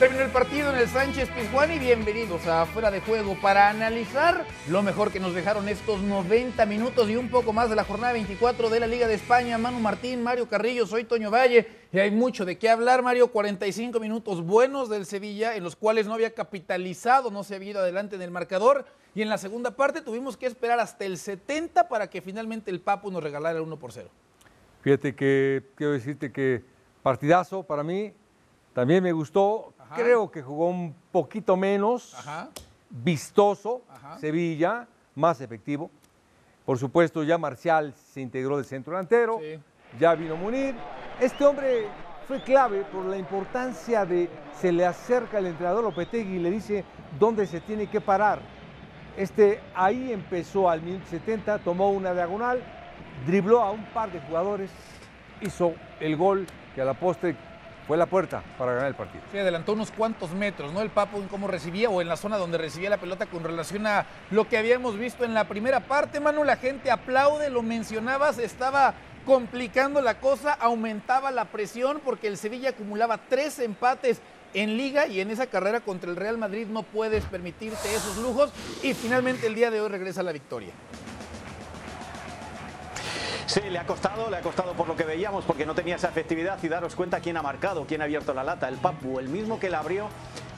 Terminó el partido en el Sánchez Pizjuán y bienvenidos a Fuera de Juego para analizar lo mejor que nos dejaron estos 90 minutos y un poco más de la jornada 24 de la Liga de España. Manu Martín, Mario Carrillo, soy Toño Valle y hay mucho de qué hablar, Mario. 45 minutos buenos del Sevilla en los cuales no había capitalizado, no se había ido adelante en el marcador y en la segunda parte tuvimos que esperar hasta el 70 para que finalmente el Papu nos regalara el 1 por 0. Fíjate que quiero decirte que partidazo para mí, también me gustó, creo que jugó un poquito menos, vistoso, Sevilla, más efectivo. Por supuesto, ya Marcial se integró de centro delantero, ya vino Munir. Este hombre fue clave por la importancia de, se le acerca el entrenador Lopetegui y le dice dónde se tiene que parar. Este ahí empezó al 1070, tomó una diagonal, dribló a un par de jugadores, hizo el gol que a la postre fue la puerta para ganar el partido. Sí, adelantó unos cuantos metros, ¿no? El Papo en cómo recibía o en la zona donde recibía la pelota con relación a lo que habíamos visto en la primera parte, Manu. La gente aplaude, lo mencionabas, estaba complicando la cosa, aumentaba la presión porque el Sevilla acumulaba tres empates en liga y en esa carrera contra el Real Madrid no puedes permitirte esos lujos y finalmente el día de hoy regresa la victoria. Sí, le ha costado, le ha costado por lo que veíamos, porque no tenía esa efectividad y daros cuenta quién ha marcado, quién ha abierto la lata, el Papu, el mismo que la abrió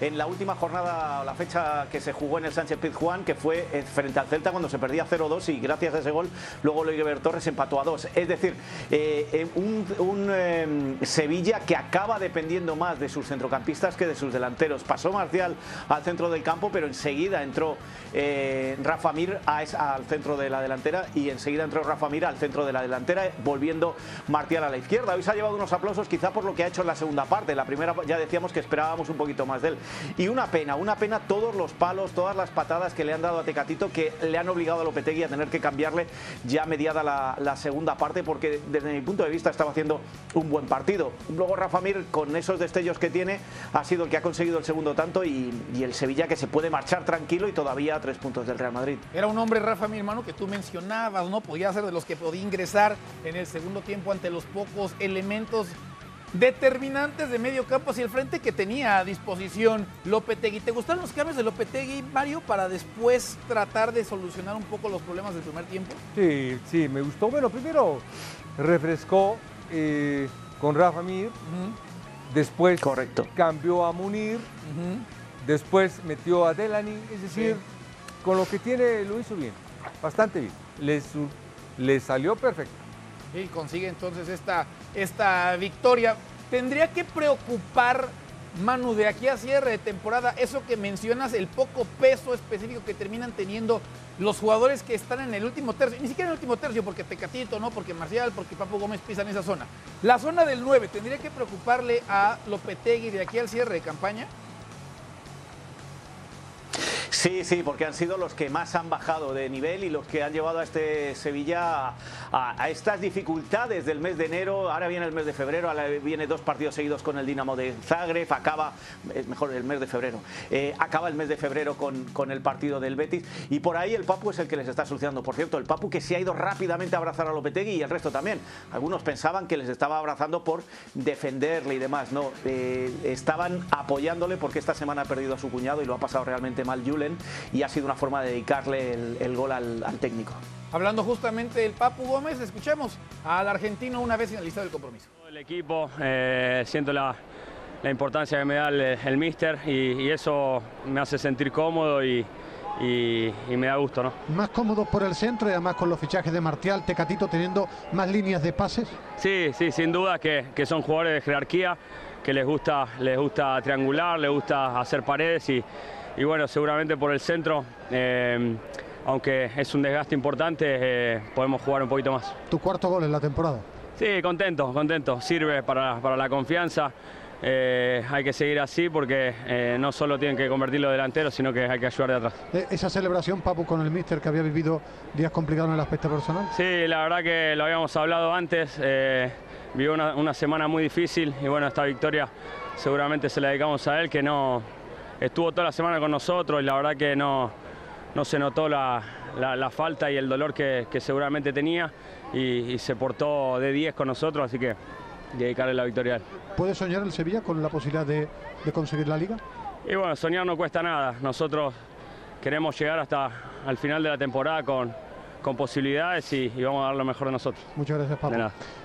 en la última jornada, la fecha que se jugó en el Sánchez Pizjuán, que fue eh, frente al Celta cuando se perdía 0-2 y gracias a ese gol luego Luis Torres empató a 2. Es decir, eh, eh, un, Sevilla que acaba dependiendo más de sus centrocampistas que de sus delanteros. Pasó Marcial al centro del campo, pero enseguida entró Rafa Mir al centro de la delantera y enseguida entró Rafa Mir al centro de la delantera, volviendo Marcial a la izquierda. Hoy se ha llevado unos aplausos quizá por lo que ha hecho en la segunda parte. La primera ya decíamos que esperábamos un poquito más de él. Y una pena, una pena todos los palos, todas las patadas que le han dado a Tecatito que le han obligado a Lopetegui a tener que cambiarle ya mediada la, segunda parte porque desde mi punto de vista estaba haciendo un buen partido. Luego Rafa Mir con esos destellos que tiene ha sido el que ha conseguido el segundo tanto y, el Sevilla que se puede marchar tranquilo y todavía a tres puntos del Real Madrid. Era un hombre Rafa Mir, hermano, que tú mencionabas, ¿no? Podía ser de los que podía ingresar en el segundo tiempo ante los pocos elementos determinantes de medio campo hacia el frente que tenía a disposición Lopetegui. ¿Te gustaron los cambios de Lopetegui, Mario, para después tratar de solucionar un poco los problemas del primer tiempo? Sí, sí, me gustó. Bueno, primero refrescó eh, con Rafa Mir, después Correcto. cambió a Munir, después metió a Delany, es decir, con lo que tiene lo hizo bien, bastante bien, le, le salió perfecto. Y consigue entonces esta, esta victoria. Tendría que preocupar, Manu, de aquí a cierre de temporada, eso que mencionas, el poco peso específico que terminan teniendo los jugadores que están en el último tercio, ni siquiera en el último tercio, porque Tecatito, ¿no? Porque Marcial, porque Papo Gómez pisan esa zona. La zona del 9, ¿tendría que preocuparle a Lopetegui de aquí al cierre de campaña? Sí, sí, porque han sido los que más han bajado de nivel y los que han llevado a este Sevilla a, estas dificultades del mes de enero. Ahora viene el mes de febrero, ahora viene dos partidos seguidos con el Dinamo de Zagreb, acaba, mejor el mes de febrero, eh, acaba el mes de febrero con, con, el partido del Betis y por ahí el Papu es el que les está solucionando. Por cierto, el Papu que se ha ido rápidamente a abrazar a Lopetegui y el resto también. Algunos pensaban que les estaba abrazando por defenderle y demás. No, eh, estaban apoyándole porque esta semana ha perdido a su cuñado y lo ha pasado realmente mal Julen y ha sido una forma de dedicarle el, gol al, técnico. Hablando justamente del Papu Gómez, escuchemos al argentino una vez finalizado el compromiso. El equipo, eh, siento la, importancia que me da el, míster y, eso me hace sentir cómodo y, me da gusto. ¿no? ¿Más cómodo por el centro y además con los fichajes de Martial, Tecatito teniendo más líneas de pases? Sí, sí, sin duda que, que son jugadores de jerarquía, que les gusta, les gusta triangular, les gusta hacer paredes y, y bueno, seguramente por el centro, eh, aunque es un desgaste importante, eh, podemos jugar un poquito más. ¿Tu cuarto gol en la temporada? Sí, contento, contento. Sirve para, la confianza. Eh, hay que seguir así porque no solo tienen que convertirlo delantero, sino que hay que ayudar de atrás. ¿Esa celebración, Papu, con el míster que había vivido días complicados en el aspecto personal? Sí, la verdad que lo habíamos hablado antes. vivió una, una semana muy difícil y bueno, esta victoria seguramente se la dedicamos a él, que no, estuvo toda la semana con nosotros y la verdad que no, no se notó la, falta y el dolor que, seguramente tenía y, se portó de 10 con nosotros, así que dedicarle la victoria. ¿Puede soñar el Sevilla con la posibilidad de, de conseguir la liga? Y bueno, soñar no cuesta nada. Nosotros queremos llegar hasta al final de la temporada con, con posibilidades y, vamos a dar lo mejor de nosotros. Muchas gracias, Papu.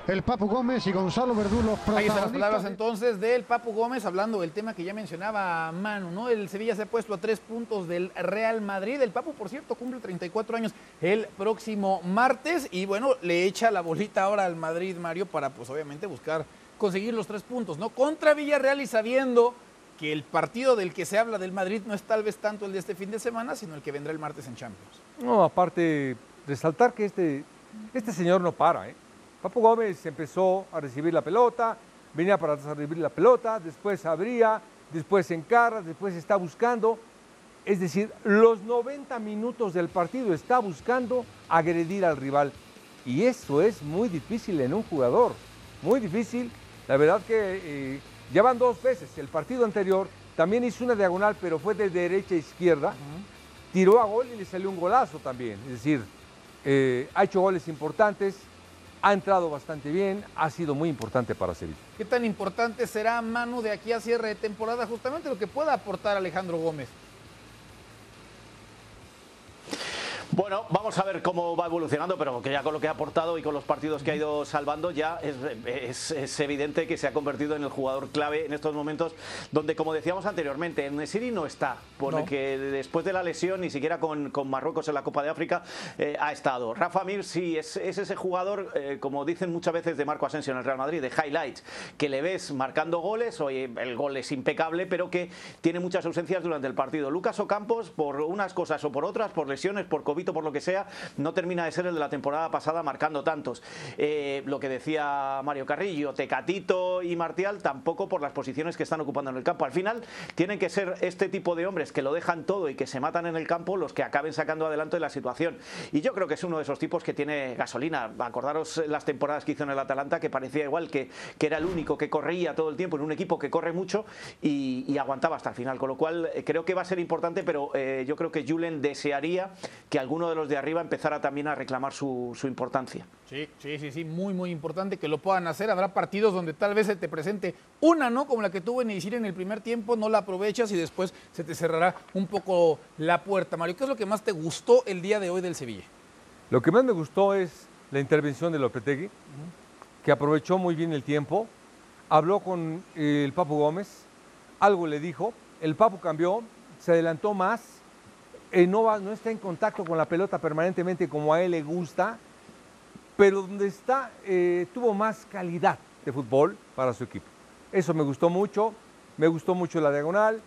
El Papu Gómez y Gonzalo Verdú, los Ahí están las palabras entonces del Papu Gómez hablando del tema que ya mencionaba Manu, ¿no? El Sevilla se ha puesto a tres puntos del Real Madrid. El Papu, por cierto, cumple 34 años el próximo martes y bueno, le echa la bolita ahora al Madrid, Mario, para pues obviamente buscar conseguir los tres puntos, ¿no? Contra Villarreal y sabiendo que el partido del que se habla del Madrid no es tal vez tanto el de este fin de semana, sino el que vendrá el martes en Champions. No, aparte, resaltar que este, este señor no para. ¿eh? Papu Gómez empezó a recibir la pelota, venía para recibir la pelota, después abría, después encara, después está buscando. Es decir, los 90 minutos del partido está buscando agredir al rival. Y eso es muy difícil en un jugador, muy difícil. La verdad que eh, ya van dos veces. El partido anterior también hizo una diagonal, pero fue de derecha a izquierda. Tiró a gol y le salió un golazo también. Es decir, eh, ha hecho goles importantes, ha entrado bastante bien, ha sido muy importante para Sevilla. ¿Qué tan importante será Manu de aquí a cierre de temporada? Justamente lo que pueda aportar Alejandro Gómez. Bueno, vamos a ver cómo va evolucionando, pero que ya con lo que ha aportado y con los partidos que ha ido salvando, ya es, evidente que se ha convertido en el jugador clave en estos momentos, donde, como decíamos anteriormente, Nesiri no está, porque después de la lesión, ni siquiera con, Marruecos en la Copa de África, eh, ha estado. Rafa Mir sí es, ese jugador, eh, como dicen muchas veces de Marco Asensio en el Real Madrid, de highlights, que le ves marcando goles, oye, el gol es impecable, pero que tiene muchas ausencias durante el partido. Lucas Ocampos, por unas cosas o por otras, por lesiones, por COVID por lo que sea, no termina de ser el de la temporada pasada marcando tantos. Eh, lo que decía Mario Carrillo, Tecatito y Martial tampoco por las posiciones que están ocupando en el campo. Al final tienen que ser este tipo de hombres que lo dejan todo y que se matan en el campo los que acaben sacando adelante la situación. Y yo creo que es uno de esos tipos que tiene gasolina. Acordaros las temporadas que hizo en el Atalanta, que parecía igual que, que era el único que corría todo el tiempo en un equipo que corre mucho y, aguantaba hasta el final. Con lo cual eh, creo que va a ser importante, pero eh, yo creo que Julen desearía que alguno de los de arriba empezara también a reclamar su, importancia. Sí, sí, sí, sí, muy, muy importante que lo puedan hacer. Habrá partidos donde tal vez se te presente una, ¿no? Como la que tuvo en Isil en el primer tiempo, no la aprovechas y después se te cerrará un poco la puerta. Mario, ¿qué es lo que más te gustó el día de hoy del Sevilla? Lo que más me gustó es la intervención de Lopetegui, que aprovechó muy bien el tiempo, habló con el Papu Gómez, algo le dijo, el Papu cambió, se adelantó más, eh, no, no está en contacto con la pelota permanentemente como a él le gusta, pero donde está eh, tuvo más calidad de fútbol para su equipo. Eso me gustó mucho, me gustó mucho la diagonal,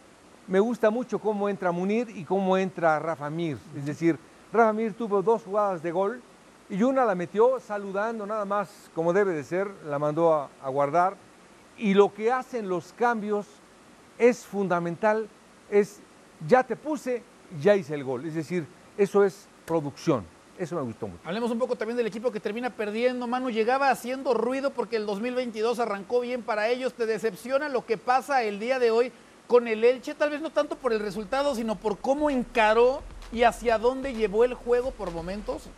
me gusta mucho cómo entra Munir y cómo entra Rafa Mir. Es decir, Rafa Mir tuvo dos jugadas de gol y una la metió saludando nada más como debe de ser, la mandó a, a guardar. Y lo que hacen los cambios es fundamental, es ya te puse, ya hice el gol. Es decir, eso es producción. Eso me gustó mucho. Hablemos un poco también del equipo que termina perdiendo, Manu. Llegaba haciendo ruido porque el 2022 arrancó bien para ellos. ¿Te decepciona lo que pasa el día de hoy con el Elche? Tal vez no tanto por el resultado, sino por cómo encaró y hacia dónde llevó el juego por momentos.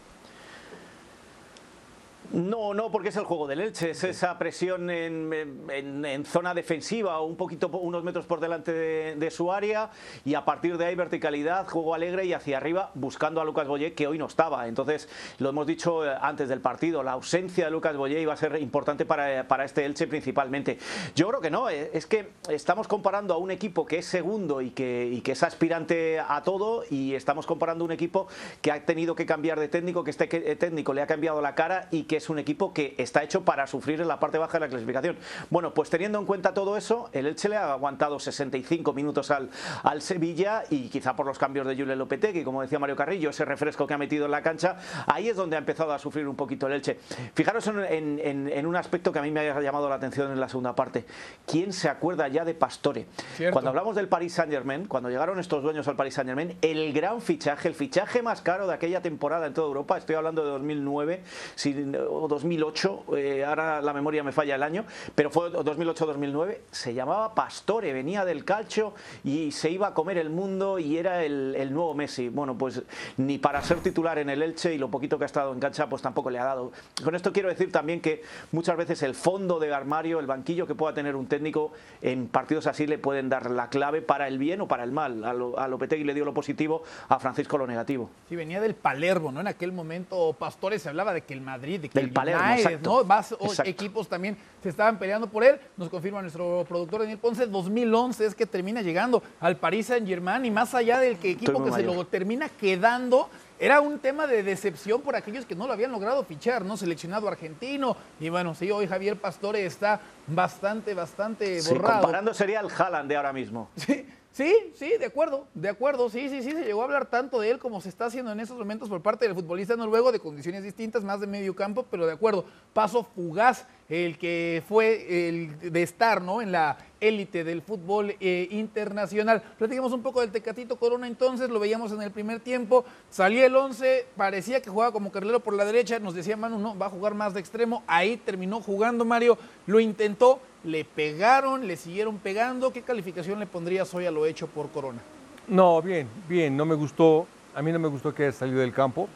No, no, porque es el juego del Elche, es esa presión en, zona defensiva, un poquito, unos metros por delante de, su área y a partir de ahí verticalidad, juego alegre y hacia arriba buscando a Lucas Boyé que hoy no estaba. Entonces, lo hemos dicho eh, antes del partido, la ausencia de Lucas Boyé iba a ser importante para, para este Elche principalmente. Yo creo que no, eh, es que estamos comparando a un equipo que es segundo y que, y que es aspirante a todo y estamos comparando un equipo que ha tenido que cambiar de técnico, que este técnico le ha cambiado la cara y que es un equipo que está hecho para sufrir en la parte baja de la clasificación. Bueno, pues teniendo en cuenta todo eso, el Elche le ha aguantado 65 minutos al, al Sevilla y quizá por los cambios de Julio Lopetegui, como decía Mario Carrillo, ese refresco que ha metido en la cancha, ahí es donde ha empezado a sufrir un poquito el Elche. Fijaros en, un aspecto que a mí me ha llamado la atención en la segunda parte. ¿Quién se acuerda ya de Pastore? Cuando hablamos del Paris Saint Germain, cuando llegaron estos dueños al Paris Saint Germain, el gran fichaje, el fichaje más caro de aquella temporada en toda Europa, estoy hablando de 2009, si o 2008, eh, ahora la memoria me falla el año, pero fue 2008-2009, se llamaba Pastore, venía del calcio y se iba a comer el mundo y era el, nuevo Messi. Bueno, pues ni para ser titular en el Elche y lo poquito que ha estado en cancha, pues tampoco le ha dado. Con esto quiero decir también que muchas veces el fondo de armario, el banquillo que pueda tener un técnico en partidos así le pueden dar la clave para el bien o para el mal. A, Lopetegui le dio lo positivo, a Francisco lo negativo. Sí, venía del Palermo, ¿no? En aquel momento Pastores se hablaba de que el Madrid, el Palermo, ¿no? Más equipos también se estaban peleando por él. Nos confirma nuestro productor Daniel Ponce, 2011 es que termina llegando al Paris Saint-Germain y más allá del que equipo que se lo termina quedando, era un tema de decepción por aquellos que no lo habían logrado fichar, ¿no? Seleccionado argentino. Y bueno, sí, hoy Javier Pastore está bastante, bastante borrado. comparando sería el Haaland de ahora mismo. Sí, Sí, sí, de acuerdo, de acuerdo, sí, sí, sí, se llegó a hablar tanto de él como se está haciendo en estos momentos por parte del futbolista noruego de condiciones distintas, más de medio campo, pero de acuerdo, paso fugaz el que fue el de estar, ¿no? En la élite del fútbol eh, internacional. Platicamos un poco del Tecatito Corona entonces, lo veíamos en el primer tiempo, salía el 11, parecía que jugaba como carrilero por la derecha, nos decía Manu, no, va a jugar más de extremo, ahí terminó jugando Mario, lo intentó, le pegaron, le siguieron pegando. ¿Qué calificación le pondrías hoy a lo hecho por Corona? No, bien, bien, no me gustó, a mí no me gustó que haya salido del campo.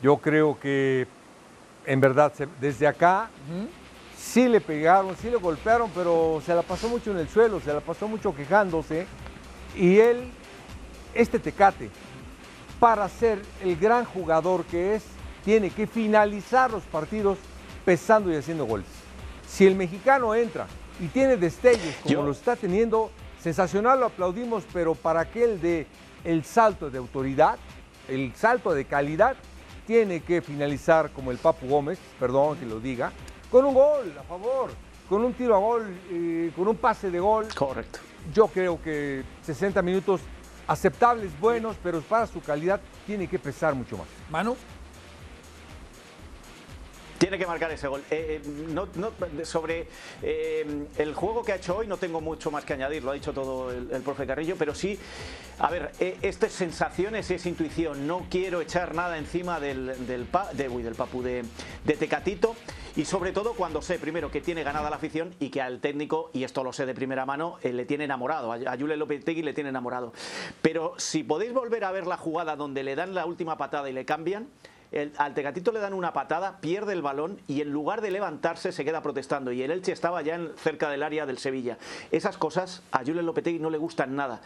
Yo creo que en verdad desde acá sí le pegaron, sí le golpearon, pero se la pasó mucho en el suelo, se la pasó mucho quejándose. Y él, este Tecate, para ser el gran jugador que es, tiene que finalizar los partidos pesando y haciendo goles. Si el mexicano entra y tiene destellos como lo está teniendo, sensacional, lo aplaudimos, pero para aquel de el salto de autoridad, el salto de calidad, tiene que finalizar como el Papu Gómez, perdón que lo diga, con un gol a favor, con un tiro a gol, eh, con un pase de gol. Correcto. Yo creo que 60 minutos aceptables, buenos, pero para su calidad tiene que pesar mucho más. Manu. Tiene que marcar ese gol. Eh, eh, sobre eh, el juego que ha hecho hoy no tengo mucho más que añadir, lo ha dicho todo el, profe Carrillo, pero sí, a ver, estas sensaciones es intuición. No quiero echar nada encima del, del, del Papu, de, Tecatito. Y sobre todo cuando sé, primero, que tiene ganada la afición y que al técnico, y esto lo sé de primera mano, le tiene enamorado. A, López Lopetegui le tiene enamorado. Pero si podéis volver a ver la jugada donde le dan la última patada y le cambian, al Tecatito le dan una patada, pierde el balón y en lugar de levantarse se queda protestando. Y el Elche estaba ya cerca del área del Sevilla. Esas cosas a Julen Lopetegui no le gustan nada.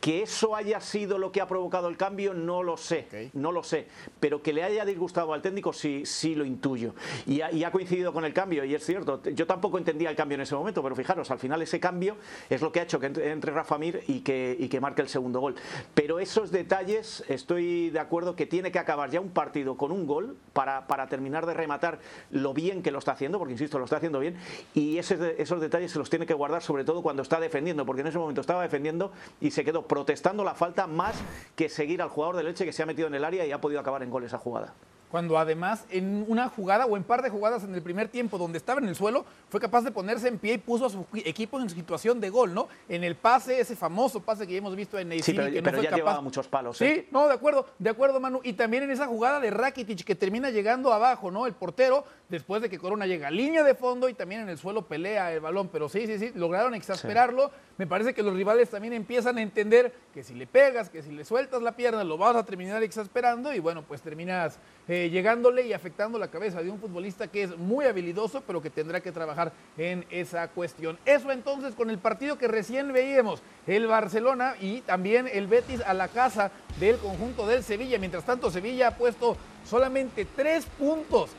Que eso haya sido lo que ha provocado el cambio, no lo sé, no lo sé. Pero que le haya disgustado al técnico, sí, sí lo intuyo. Y ha, coincidido con el cambio, y es cierto. Yo tampoco entendía el cambio en ese momento, pero fijaros, al final ese cambio es lo que ha hecho que entre, Rafa Mir y que, y que marque el segundo gol. Pero esos detalles, estoy de acuerdo que tiene que acabar ya un partido con un gol para, para terminar de rematar lo bien que lo está haciendo, porque insisto, lo está haciendo bien. Y esos detalles se los tiene que guardar, sobre todo cuando está defendiendo, porque en ese momento estaba defendiendo y se quedó protestando la falta más que seguir al jugador de leche que se ha metido en el área y ha podido acabar en gol esa jugada cuando además en una jugada o en par de jugadas en el primer tiempo donde estaba en el suelo, fue capaz de ponerse en pie y puso a su equipo en situación de gol, ¿no? En el pase, ese famoso pase que ya hemos visto en Neisini, sí, que no fue ya llevaba muchos palos. ¿eh? Sí, no, de acuerdo, de acuerdo, Manu. Y también en esa jugada de Rakitic que termina llegando abajo, ¿no? El portero, después de que Corona llega a línea de fondo y también en el suelo pelea el balón. Pero sí, sí, sí, lograron exasperarlo. Me parece que los rivales también empiezan a entender que si le pegas, que si le sueltas la pierna, lo vas a terminar exasperando y bueno, pues terminas eh, llegándole y afectando la cabeza de un futbolista que es muy habilidoso, pero que tendrá que trabajar en esa cuestión. Eso entonces con el partido que recién veíamos, el Barcelona y también el Betis a la casa del conjunto del Sevilla. Mientras tanto, Sevilla ha puesto solamente tres puntos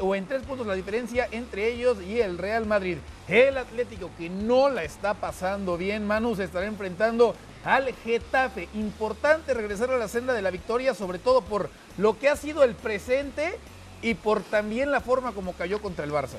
o en tres puntos la diferencia entre ellos y el Real Madrid. El Atlético que no la está pasando bien, Manu, se estará enfrentando al Getafe. Importante regresar a la senda de la victoria, sobre todo por lo que ha sido el presente y por también la forma como cayó contra el Barça.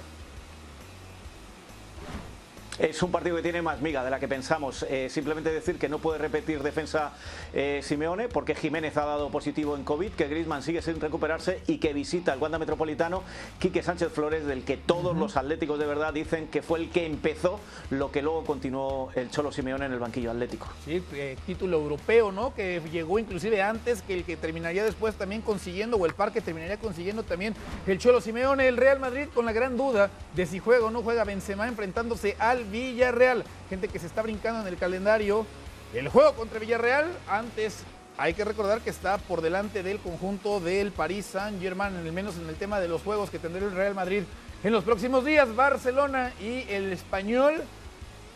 Es un partido que tiene más miga de la que pensamos. Eh, simplemente decir que no puede repetir defensa eh, Simeone porque Jiménez ha dado positivo en COVID, que Griezmann sigue sin recuperarse y que visita el Wanda Metropolitano Quique Sánchez Flores, del que todos los atléticos de verdad dicen que fue el que empezó lo que luego continuó el Cholo Simeone en el banquillo atlético. Sí, eh, título europeo, ¿no? Que llegó inclusive antes que el que terminaría después también consiguiendo, o el Parque terminaría consiguiendo también el Cholo Simeone, el Real Madrid con la gran duda de si juega o no juega Benzema enfrentándose al Villarreal. Gente que se está brincando en el calendario. El juego contra Villarreal, antes hay que recordar que está por delante del conjunto del Paris Saint-Germain, al menos en el tema de los juegos que tendrá el Real Madrid en los próximos días. Barcelona y el Español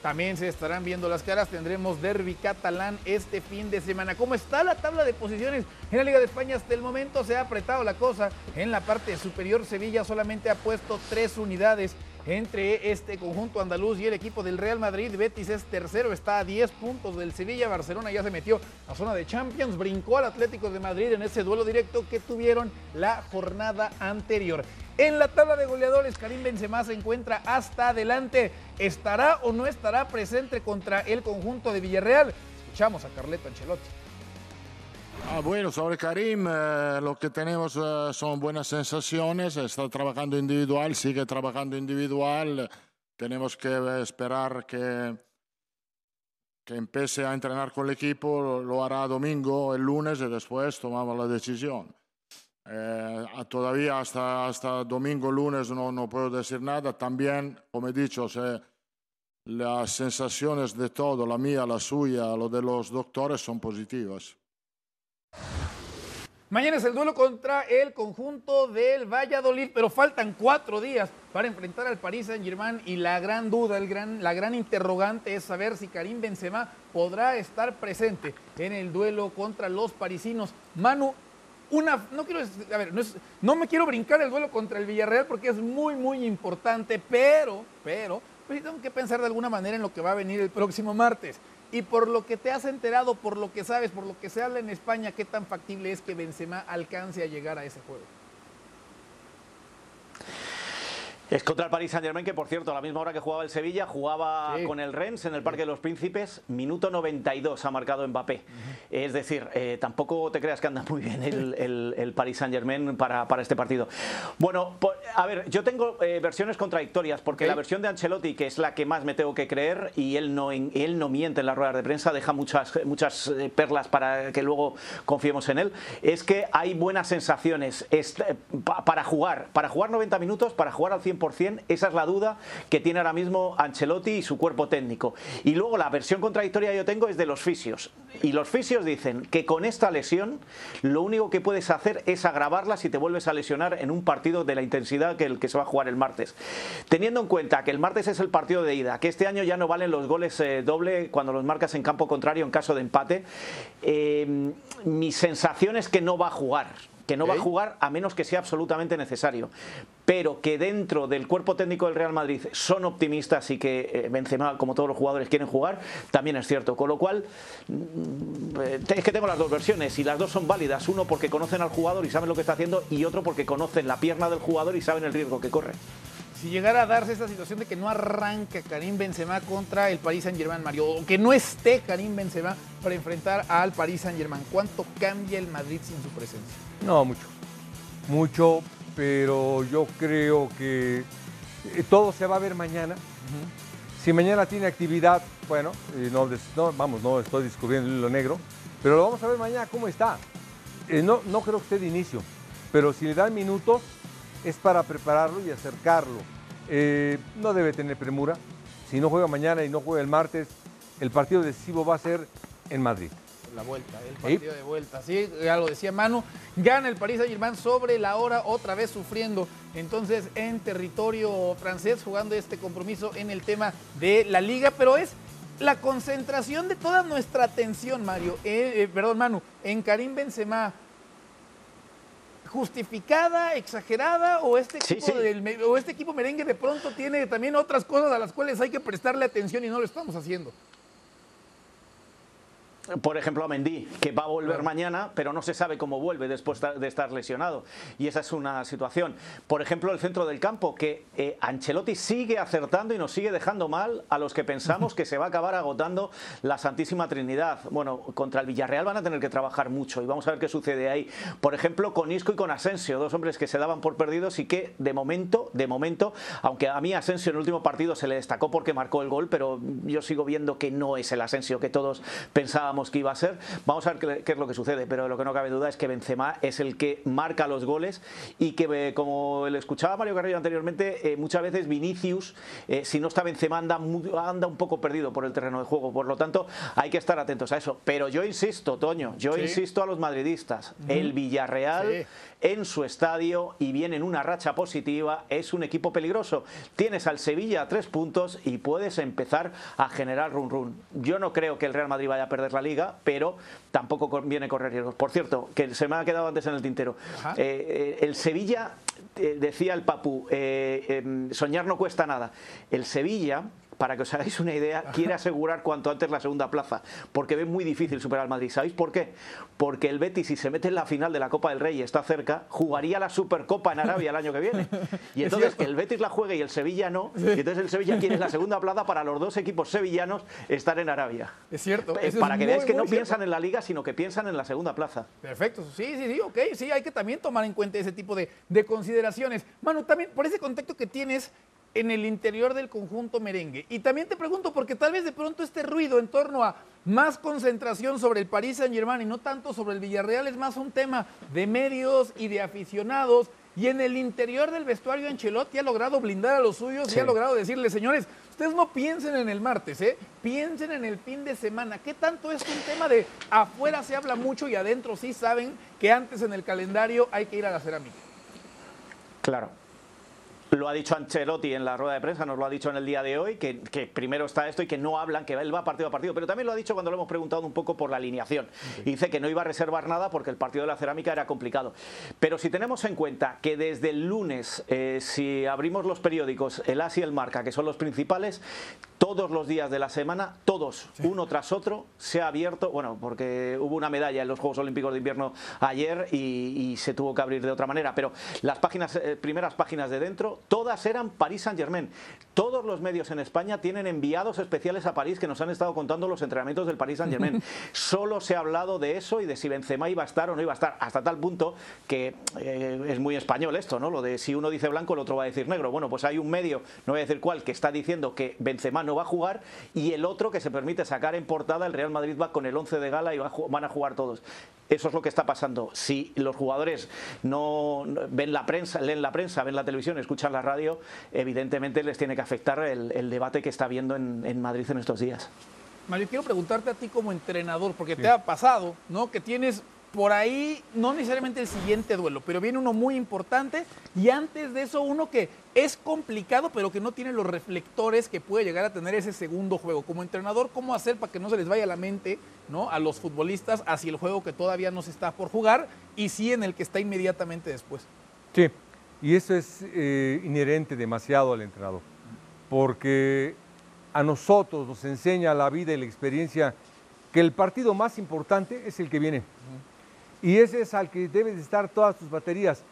también se estarán viendo las caras. Tendremos derby catalán este fin de semana. ¿Cómo está la tabla de posiciones en la Liga de España? Hasta el momento se ha apretado la cosa. En la parte superior, Sevilla solamente ha puesto tres unidades entre este conjunto andaluz y el equipo del Real Madrid. Betis es tercero, está a 10 puntos del Sevilla. Barcelona ya se metió a zona de Champions, brincó al Atlético de Madrid en ese duelo directo que tuvieron la jornada anterior. En la tabla de goleadores, Karim Benzema se encuentra hasta adelante. ¿Estará o no estará presente contra el conjunto de Villarreal? Escuchamos a Carleto Ancelotti. Ah, bueno, sobre Karim, eh, lo que tenemos eh, son buenas sensaciones. Está trabajando individual, sigue trabajando individual. Tenemos que esperar que, que empiece a entrenar con el equipo. Lo hará domingo, el lunes, y después tomamos la decisión. Eh, todavía hasta, hasta domingo, lunes no, no puedo decir nada. También, como he dicho, las sensaciones de todo, la mía, la suya, lo de los doctores, son positivas. Mañana es el duelo contra el conjunto del Valladolid, pero faltan cuatro días para enfrentar al Paris Saint-Germain y la gran duda, el gran, la gran interrogante es saber si Karim Benzema podrá estar presente en el duelo contra los parisinos. Manu, una, no quiero, a ver, no me quiero brincar el duelo contra el Villarreal porque es muy, muy importante, pero, pero, pues tengo que pensar de alguna manera en lo que va a venir el próximo martes. Y por lo que te has enterado, por lo que sabes, por lo que se habla en España, ¿qué tan factible es que Benzema alcance a llegar a ese juego? Es contra el Paris Saint Germain, que por cierto, a la misma hora que jugaba el Sevilla, jugaba con el Rennes en el Parque de los Príncipes, minuto 92 ha marcado Mbappé. Es decir, eh, tampoco te creas que anda muy bien el, el, Paris Saint Germain para, para, este partido. Bueno, a ver, yo tengo eh, versiones contradictorias, porque la versión de Ancelotti, que es la que más me tengo que creer, y él no, él no miente en las ruedas de prensa, deja muchas, muchas eh, perlas para que luego confiemos en él, es que hay buenas sensaciones para jugar, para jugar 90 minutos, para jugar al 100% esa es la duda que tiene ahora mismo Ancelotti y su cuerpo técnico. Y luego la versión contradictoria que yo tengo es de los fisios. Y los fisios dicen que con esta lesión lo único que puedes hacer es agravarla si te vuelves a lesionar en un partido de la intensidad que el que se va a jugar el martes. Teniendo en cuenta que el martes es el partido de ida, que este año ya no valen los goles eh, doble cuando los marcas en campo contrario en caso de empate, eh, mi sensación es que no va a jugar que no va a jugar a menos que sea absolutamente necesario, pero que dentro del cuerpo técnico del Real Madrid son optimistas y que eh, Benzema, como todos los jugadores, quieren jugar, también es cierto. Con lo cual, mm, eh, es que tengo las dos versiones y las dos son válidas. Uno porque conocen al jugador y saben lo que está haciendo y otro porque conocen la pierna del jugador y saben el riesgo que corre si llegara a darse esta situación de que no arranca Karim Benzema contra el Paris Saint-Germain, Mario, o que no esté Karim Benzema para enfrentar al Paris Saint-Germain, ¿cuánto cambia el Madrid sin su presencia? No, mucho. Mucho, pero yo creo que eh, todo se va a ver mañana. Si mañana tiene actividad, bueno, no, vamos, no estoy descubriendo lo negro, pero lo vamos a ver mañana cómo está. Eh, no, no creo que esté de inicio, pero si le dan minutos, es para prepararlo y acercarlo. Eh, no debe tener premura. Si no juega mañana y no juega el martes, el partido decisivo va a ser en Madrid. La vuelta, el partido de vuelta. Sí, ya lo decía Manu. Gana el París Saint-Germain sobre la hora, otra vez sufriendo. Entonces, en territorio francés, jugando este compromiso en el tema de la liga, pero es la concentración de toda nuestra atención, Mario, eh, eh, perdón, Manu, en Karim Benzema, justificada, exagerada o este, equipo o este equipo merengue de pronto tiene también otras cosas a las cuales hay que prestarle atención y no lo estamos haciendo? Por ejemplo, a Mendy, que va a volver mañana, pero no se sabe cómo vuelve después de estar lesionado. Y esa es una situación. Por ejemplo, el centro del campo, que eh, Ancelotti sigue acertando y nos sigue dejando mal a los que pensamos que se va a acabar agotando la Santísima Trinidad. Bueno, contra el Villarreal van a tener que trabajar mucho y vamos a ver qué sucede ahí. Por ejemplo, con Isco y con Asensio, dos hombres que se daban por perdidos y que de momento, de momento, aunque a mí Asensio en el último partido se le destacó porque marcó el gol, pero yo sigo viendo que no es el Asensio que todos pensábamos que iba a ser. Vamos a ver qué, es lo que sucede, pero lo que no cabe duda es que Benzema es el que marca los goles y que, eh, como le escuchaba Mario Carrillo anteriormente, eh, muchas veces Vinicius, eh, si no está Benzema, anda, anda, un poco perdido por el terreno de juego. Por lo tanto, hay que estar atentos a eso. Pero yo insisto, Toño, yo insisto a los madridistas. El Villarreal en su estadio y viene en una racha positiva, es un equipo peligroso. Tienes al Sevilla a tres puntos y puedes empezar a generar run run. Yo no creo que el Real Madrid vaya a perder la liga, pero tampoco conviene correr riesgos. Por cierto, que se me ha quedado antes en el tintero. Eh, eh, el Sevilla, eh, decía el Papu, em, soñar no cuesta nada. El Sevilla para que os hagáis una idea, quiere asegurar cuanto antes la segunda plaza, porque ve muy difícil superar al Madrid. ¿Sabéis por qué? Porque el Betis, si se mete en la final de la Copa del Rey y está cerca, jugaría la Supercopa en Arabia el año que viene. Y entonces que el Betis la juegue y el Sevilla no, y entonces el Sevilla quiere la segunda plaza para los dos equipos sevillanos estar en Arabia. Es cierto. Eh, para que veáis que no piensan en la liga, sino que piensan en la segunda plaza. Perfecto. Sí, sí, sí, ok. Sí, hay que también tomar en cuenta ese tipo de, de consideraciones. Manu, también por ese contexto que tienes, en el interior del conjunto merengue. Y también te pregunto, porque tal vez de pronto este ruido en torno a más concentración sobre el Paris Saint Germain y no tanto sobre el Villarreal es más un tema de medios y de aficionados. Y en el interior del vestuario Ancelotti ha logrado blindar a los suyos y ha logrado decirle, señores, ustedes no piensen en el martes, ¿eh? piensen en el fin de semana. ¿Qué tanto es un tema de afuera se habla mucho y adentro sí saben que antes en el calendario hay que ir a la cerámica? Claro, lo ha dicho Ancelotti en la rueda de prensa, nos lo ha dicho en el día de hoy, que, primero está esto y que no hablan, que él va partido a partido, pero también lo ha dicho cuando lo hemos preguntado un poco por la alineación. dice que no iba a reservar nada porque el partido de la cerámica era complicado. Pero si tenemos en cuenta que desde el lunes, eh, si abrimos los periódicos, el AS y el Marca, que son los principales, todos los días de la semana, todos, uno tras otro, se ha abierto, bueno, porque hubo una medalla en los Juegos Olímpicos de Invierno ayer y, se tuvo que abrir de otra manera, pero las páginas, eh, primeras páginas de dentro, todas eran París Saint Germain. Todos los medios en España tienen enviados especiales a París que nos han estado contando los entrenamientos del París Saint Germain. Solo se ha hablado de eso y de si Benzema iba a estar o no iba a estar, hasta tal punto que eh, es muy español esto, ¿no? Lo de si uno dice blanco, el otro va a decir negro. Bueno, pues hay un medio, no voy a decir cuál, que está diciendo que Benzema no va a jugar y el otro que se permite sacar en portada el Real Madrid va con el 11 de gala y van a jugar todos. Eso es lo que está pasando. Si los jugadores no ven la prensa, leen la prensa, ven la televisión, escuchan la radio, evidentemente les tiene que afectar el, debate que está habiendo en, Madrid en estos días. Mario, quiero preguntarte a ti como entrenador, porque te ha pasado, ¿no? Que tienes por ahí, no necesariamente el siguiente duelo, pero viene uno muy importante y antes de eso uno que es complicado, pero que no tiene los reflectores que puede llegar a tener ese segundo juego. Como entrenador, ¿cómo hacer para que no se les vaya la mente ¿no? a los futbolistas hacia el juego que todavía no se está por jugar y sí en el que está inmediatamente después? Sí, y eso es eh, inherente demasiado al entrenador, porque a nosotros nos enseña la vida y la experiencia que el partido más importante es el que viene. Y ese es al que debes estar todas tus baterías.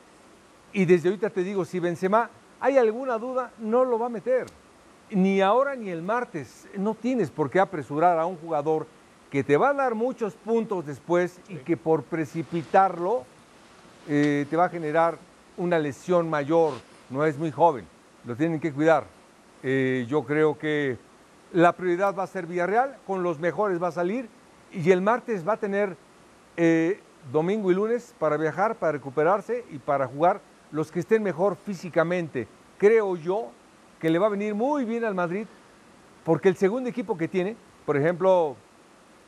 Y desde ahorita te digo, si Benzema hay alguna duda, no lo va a meter. Ni ahora ni el martes. No tienes por qué apresurar a un jugador que te va a dar muchos puntos después y que por precipitarlo eh, te va a generar una lesión mayor. No es muy joven, lo tienen que cuidar. Eh, yo creo que la prioridad va a ser Villarreal, con los mejores va a salir y el martes va a tener eh, domingo y lunes para viajar, para recuperarse y para jugar los que estén mejor físicamente. Creo yo que le va a venir muy bien al Madrid porque el segundo equipo que tiene, por ejemplo,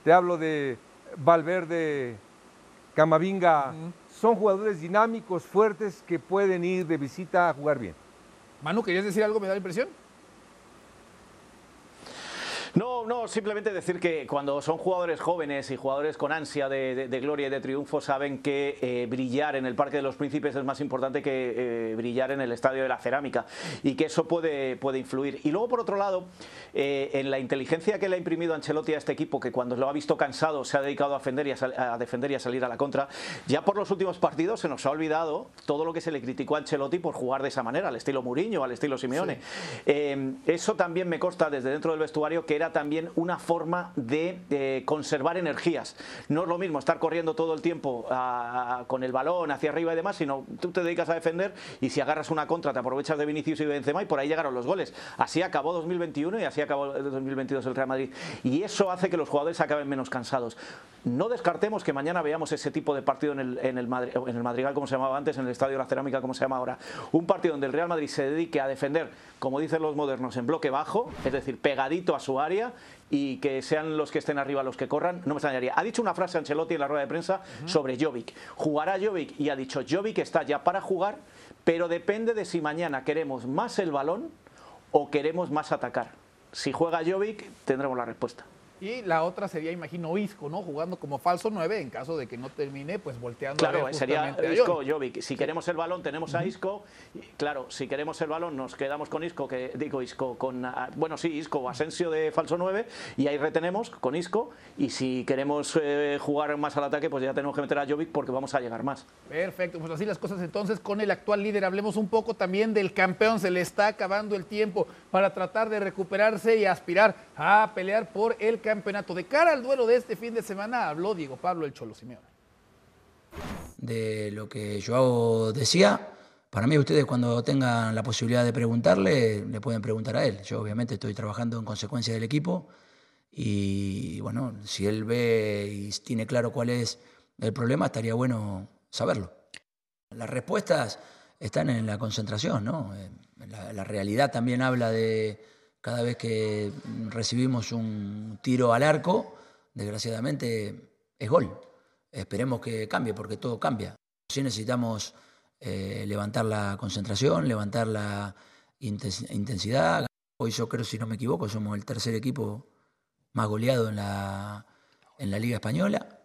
te hablo de Valverde, Camavinga, son jugadores dinámicos, fuertes, que pueden ir de visita a jugar bien. Manu, ¿querías decir algo? ¿Me da la impresión? No, no, simplemente decir que cuando son jugadores jóvenes y jugadores con ansia de, gloria y de triunfo saben que eh, brillar en el Parque de los Príncipes es más importante que eh, brillar en el Estadio de la Cerámica y que eso puede, puede influir. Y luego, por otro lado, eh, en la inteligencia que le ha imprimido Ancelotti a este equipo, que cuando lo ha visto cansado se ha dedicado a defender, y a, defender y a salir a la contra, ya por los últimos partidos se nos ha olvidado todo lo que se le criticó a Ancelotti por jugar de esa manera, al estilo Mourinho, al estilo Simeone. eso también me consta desde dentro del vestuario que era también una forma de, conservar energías. No es lo mismo estar corriendo todo el tiempo con el balón hacia arriba y demás, sino tú te dedicas a defender y si agarras una contra te aprovechas de Vinicius y Benzema y por ahí llegaron los goles. Así acabó 2021 y así acabó 2022 el Real Madrid. Y eso hace que los jugadores acaben menos cansados. No descartemos que mañana veamos ese tipo de partido en el, en el, en el Madrigal, como se llamaba antes, en el Estadio de la Cerámica, como se llama ahora. Un partido donde el Real Madrid se dedique a defender, como dicen los modernos, en bloque bajo, es decir, pegadito a su área y que sean los que estén arriba los que corran, no me extrañaría. Ha dicho una frase Ancelotti en la rueda de prensa sobre Jovic. Jugará Jovic y ha dicho Jovic está ya para jugar, pero depende de si mañana queremos más el balón o queremos más atacar. Si juega Jovic, tendremos la respuesta. Y la otra sería, imagino, Isco, ¿no? Jugando como falso 9 en caso de que no termine, pues volteando. Claro, sería Isco, Jovic. Si queremos el balón, tenemos a Isco. Claro, si queremos el balón, nos quedamos con Isco, que digo Isco, con. Ah, bueno, sí, Isco, Asensio de falso 9, y ahí retenemos con Isco. Y si queremos eh, jugar más al ataque, pues ya tenemos que meter a Jovic porque vamos a llegar más. Perfecto, pues así las cosas entonces con el actual líder. Hablemos un poco también del campeón. Se le está acabando el tiempo para tratar de recuperarse y aspirar a pelear por el campeón campeonato. De cara al duelo de este fin de semana habló Diego Pablo el Cholo Simeone. De lo que Joao decía, para mí ustedes cuando tengan la posibilidad de preguntarle, le pueden preguntar a él. Yo obviamente estoy trabajando en consecuencia del equipo y bueno, si él ve y tiene claro cuál es el problema, estaría bueno saberlo. Las respuestas están en la concentración, ¿no? Eh, la realidad también habla de, cada vez que recibimos un tiro al arco, desgraciadamente es gol. Esperemos que cambie, porque todo cambia. Sí necesitamos eh, levantar la concentración, levantar la intensidad. Hoy yo creo, si no me equivoco, somos el tercer equipo más goleado en la, en la Liga Española.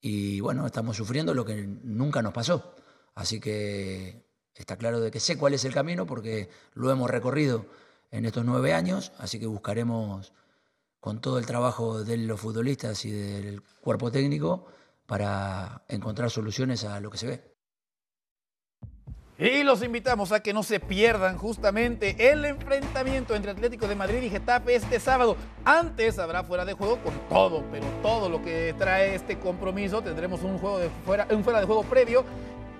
Y bueno, estamos sufriendo lo que nunca nos pasó. Así que está claro de que sé cuál es el camino porque lo hemos recorrido en estos nueve años, así que buscaremos con todo el trabajo de los futbolistas y del cuerpo técnico para encontrar soluciones a lo que se ve. Y los invitamos a que no se pierdan justamente el enfrentamiento entre Atlético de Madrid y Getafe este sábado. Antes habrá fuera de juego con todo, pero todo lo que trae este compromiso. Tendremos un, juego de fuera, un fuera de juego previo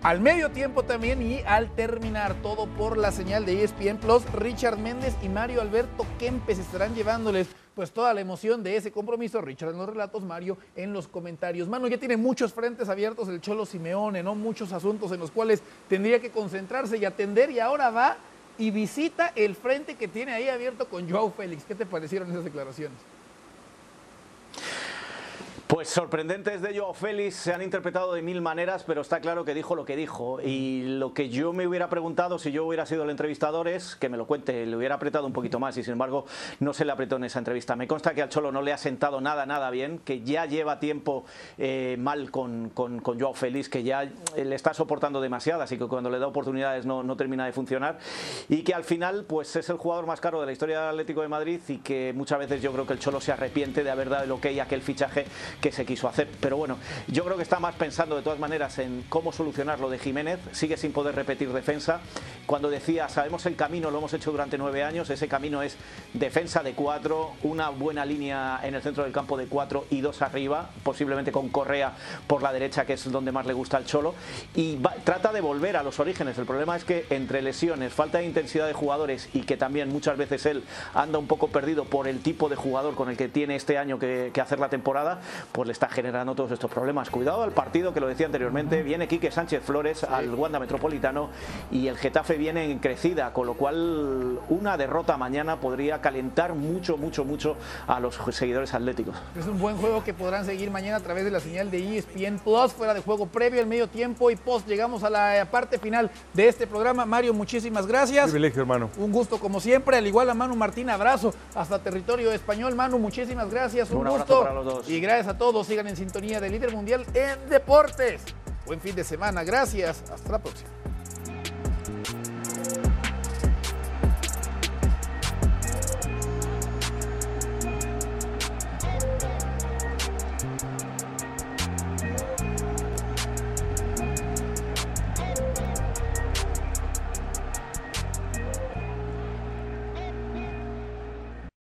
al medio tiempo también y al terminar todo por la señal de ESPN Plus, Richard Méndez y Mario Alberto Kempes estarán llevándoles pues toda la emoción de ese compromiso. Richard en los relatos, Mario en los comentarios. Mano, ya tiene muchos frentes abiertos el Cholo Simeone, ¿no? Muchos asuntos en los cuales tendría que concentrarse y atender y ahora va y visita el frente que tiene ahí abierto con Joao Félix. ¿Qué te parecieron esas declaraciones? Pues sorprendentes de Joao Félix se han interpretado de mil maneras, pero está claro que dijo lo que dijo. Y lo que yo me hubiera preguntado si yo hubiera sido el entrevistador es que me lo cuente, le hubiera apretado un poquito más y sin embargo no se le apretó en esa entrevista. Me consta que al Cholo no le ha sentado nada, nada bien, que ya lleva tiempo eh, mal con, con, con, Joao Félix, que ya le está soportando demasiadas y que cuando le da oportunidades no, no termina de funcionar y que al final pues es el jugador más caro de la historia del Atlético de Madrid y que muchas veces yo creo que el Cholo se arrepiente de haber dado el ok a aquel fichaje que se quiso hacer. Pero bueno, yo creo que está más pensando de todas maneras en cómo solucionar lo de Jiménez. Sigue sin poder repetir defensa. Cuando decía, sabemos el camino, lo hemos hecho durante nueve años, ese camino es defensa de cuatro, una buena línea en el centro del campo de cuatro y dos arriba, posiblemente con Correa por la derecha, que es donde más le gusta al Cholo. Y trata de volver a los orígenes. El problema es que entre lesiones, falta de intensidad de jugadores y que también muchas veces él anda un poco perdido por el tipo de jugador con el que tiene este año que hacer la temporada, pues le está generando todos estos problemas. Cuidado al partido que lo decía anteriormente, viene Quique Sánchez Flores al Wanda Metropolitano y el Getafe viene en crecida, con lo cual una derrota mañana podría calentar mucho, mucho, mucho a los seguidores atléticos. Es un buen juego que podrán seguir mañana a través de la señal de ESPN Plus, fuera de juego previo, el medio tiempo y post. Llegamos a la parte final de este programa. Mario, muchísimas gracias. Privilegio, hermano. Un gusto como siempre, al igual a Manu Martín, abrazo hasta territorio español. Manu, muchísimas gracias, un, gusto. Para los dos. Y gracias a todos, sigan en sintonía de líder mundial en deportes. Buen fin de semana, gracias, hasta la próxima.